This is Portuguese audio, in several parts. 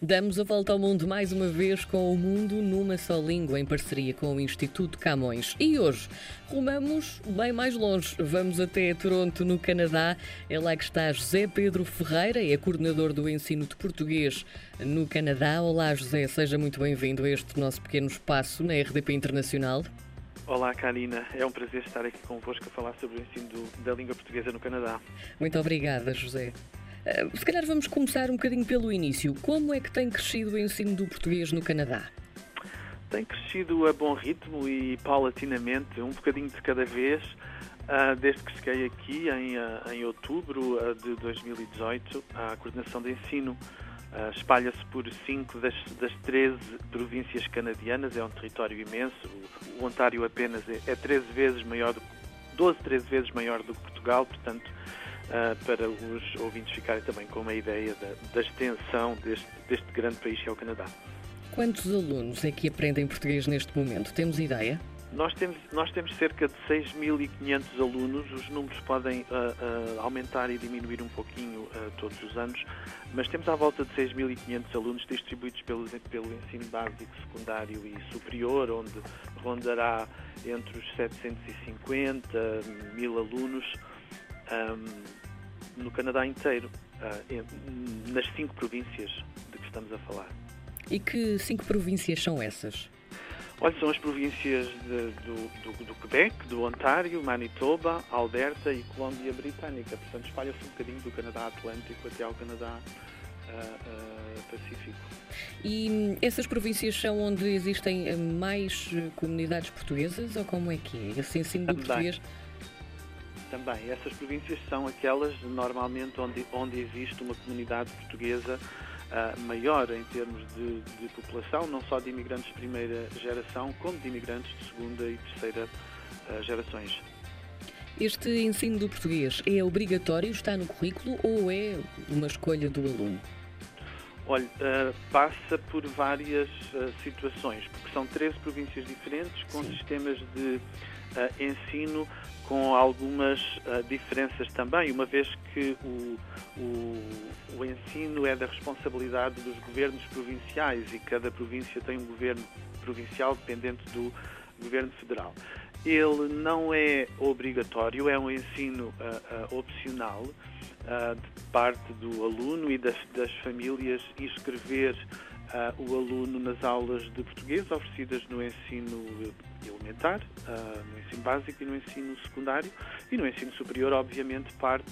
Damos a volta ao mundo mais uma vez com o Mundo numa só língua, em parceria com o Instituto Camões. E hoje rumamos bem mais longe. Vamos até Toronto, no Canadá. É lá que está José Pedro Ferreira, é coordenador do ensino de português no Canadá. Olá, José, seja muito bem-vindo a este nosso pequeno espaço na RDP Internacional. Olá, Karina. É um prazer estar aqui convosco a falar sobre o ensino do, da língua portuguesa no Canadá. Muito obrigada, José. Eh, se calhar vamos começar um bocadinho pelo início. Como é que tem crescido o ensino do português no Canadá? Tem crescido a bom ritmo e paulatinamente, um bocadinho de cada vez, ah, desde que cheguei aqui em, ah, em outubro ah, de 2018, a coordenação de ensino espalha-se por 5 das, das 13 províncias canadianas, é um território imenso, o Ontário apenas é, é 13 vezes maior, 12, 13 vezes maior do que Portugal, portanto uh, para os ouvintes ficarem também com uma ideia da, da extensão deste, deste grande país que é o Canadá. Quantos alunos é que aprendem português neste momento? Temos ideia? Nós temos, nós temos cerca de 6.500 alunos, os números podem uh, uh, aumentar e diminuir um pouquinho uh, todos os anos, mas temos à volta de 6.500 alunos distribuídos pelo, pelo ensino básico, secundário e superior, onde rondará entre os 750 mil alunos. Um, no Canadá inteiro, uh, nas cinco províncias de que estamos a falar. E que cinco províncias são essas? Olha, são as províncias de, do, do, do, Quebec, do Ontário, Manitoba, Alberta e Colômbia Britânica. Portanto, espalha-se um bocadinho do Canadá Atlântico até ao Canadá uh, uh, Pacífico. E hum, essas províncias são onde existem mais comunidades portuguesas ou como é que é? Esse ensino do português também. Essas províncias são aquelas normalmente onde, onde existe uma comunidade portuguesa uh, maior em termos de, de, população, não só de imigrantes de primeira geração, como de imigrantes de segunda e terceira uh, gerações. Este ensino do português é obrigatório, está no currículo ou é uma escolha do aluno? Olha, uh, passa por várias uh, situações, porque são 13 províncias diferentes com Sim. sistemas de uh, ensino com algumas uh, diferenças também, uma vez que o, o, o, ensino é da responsabilidade dos governos provinciais e cada província tem um governo provincial dependente do governo federal. Ele não é obrigatório, é um ensino uh, uh, opcional de parte do aluno e das, das famílias inscrever uh, o aluno nas aulas de português oferecidas no ensino elementar, uh, no ensino básico e no ensino secundário e no ensino superior, obviamente, parte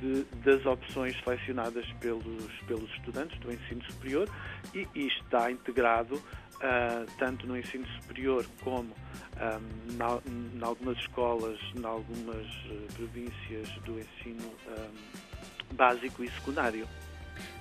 de, das opções selecionadas pelos, pelos estudantes do ensino superior e, e está integrado uh, tanto no ensino superior como um, em algumas escolas, em algumas províncias do ensino um, básico e secundário.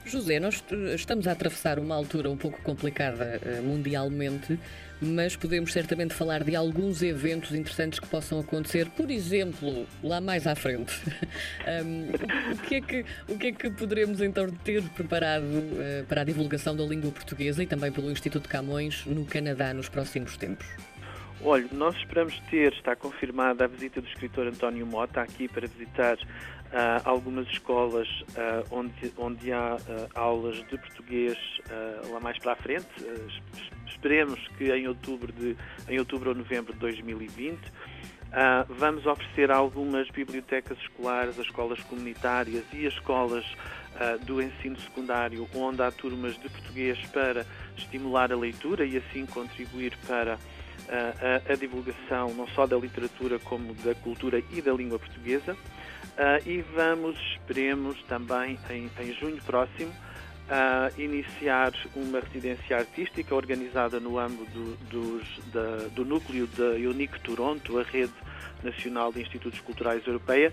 José, nós estamos a atravessar uma altura um pouco complicada uh, mundialmente, mas podemos certamente falar de alguns eventos interessantes que possam acontecer, por exemplo, lá mais à frente. um, o, que é que, o que é que poderemos então ter preparado uh, para a divulgação da língua portuguesa e também pelo Instituto Camões no Canadá nos próximos tempos? Olha, nós esperamos ter, está confirmada a visita do escritor António Mota aqui para visitar uh, algumas escolas uh, onde, onde há uh, aulas de português lá mais para a frente. esperemos que em outubro, de, em outubro ou novembro de 2020. vamos oferecer algumas bibliotecas escolares, as escolas comunitárias e as escolas do ensino secundário, onde há turmas de português para estimular a leitura e assim contribuir para a, a, divulgação não só da literatura como da cultura e da língua portuguesa. Uh, e vamos, esperemos também em, em junho próximo, uh, iniciar uma residência artística organizada no âmbito do, do núcleo da Unique Toronto, a rede nacional de institutos culturais europeia.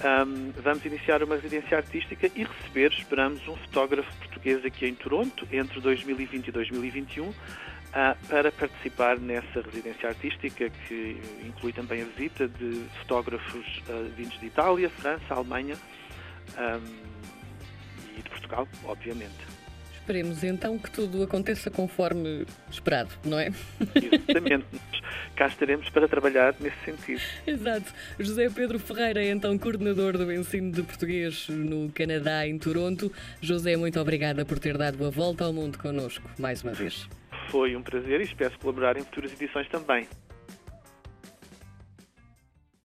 Um, vamos iniciar uma residência artística e receber, esperamos, um fotógrafo português aqui em Toronto entre 2020 e 2021 ah, para participar nessa residência artística que inclui também a visita de fotógrafos uh, vindos de Itália, França, Alemanha um, e de Portugal, obviamente. Esperemos então que tudo aconteça conforme esperado, não é? Exatamente. Cá estaremos para trabalhar nesse sentido. Exato. José Pedro Ferreira é então coordenador do ensino de português no Canadá, em Toronto. José, muito obrigada por ter dado a volta ao mundo connosco mais uma vez. Foi um prazer e espero colaborar em futuras edições também.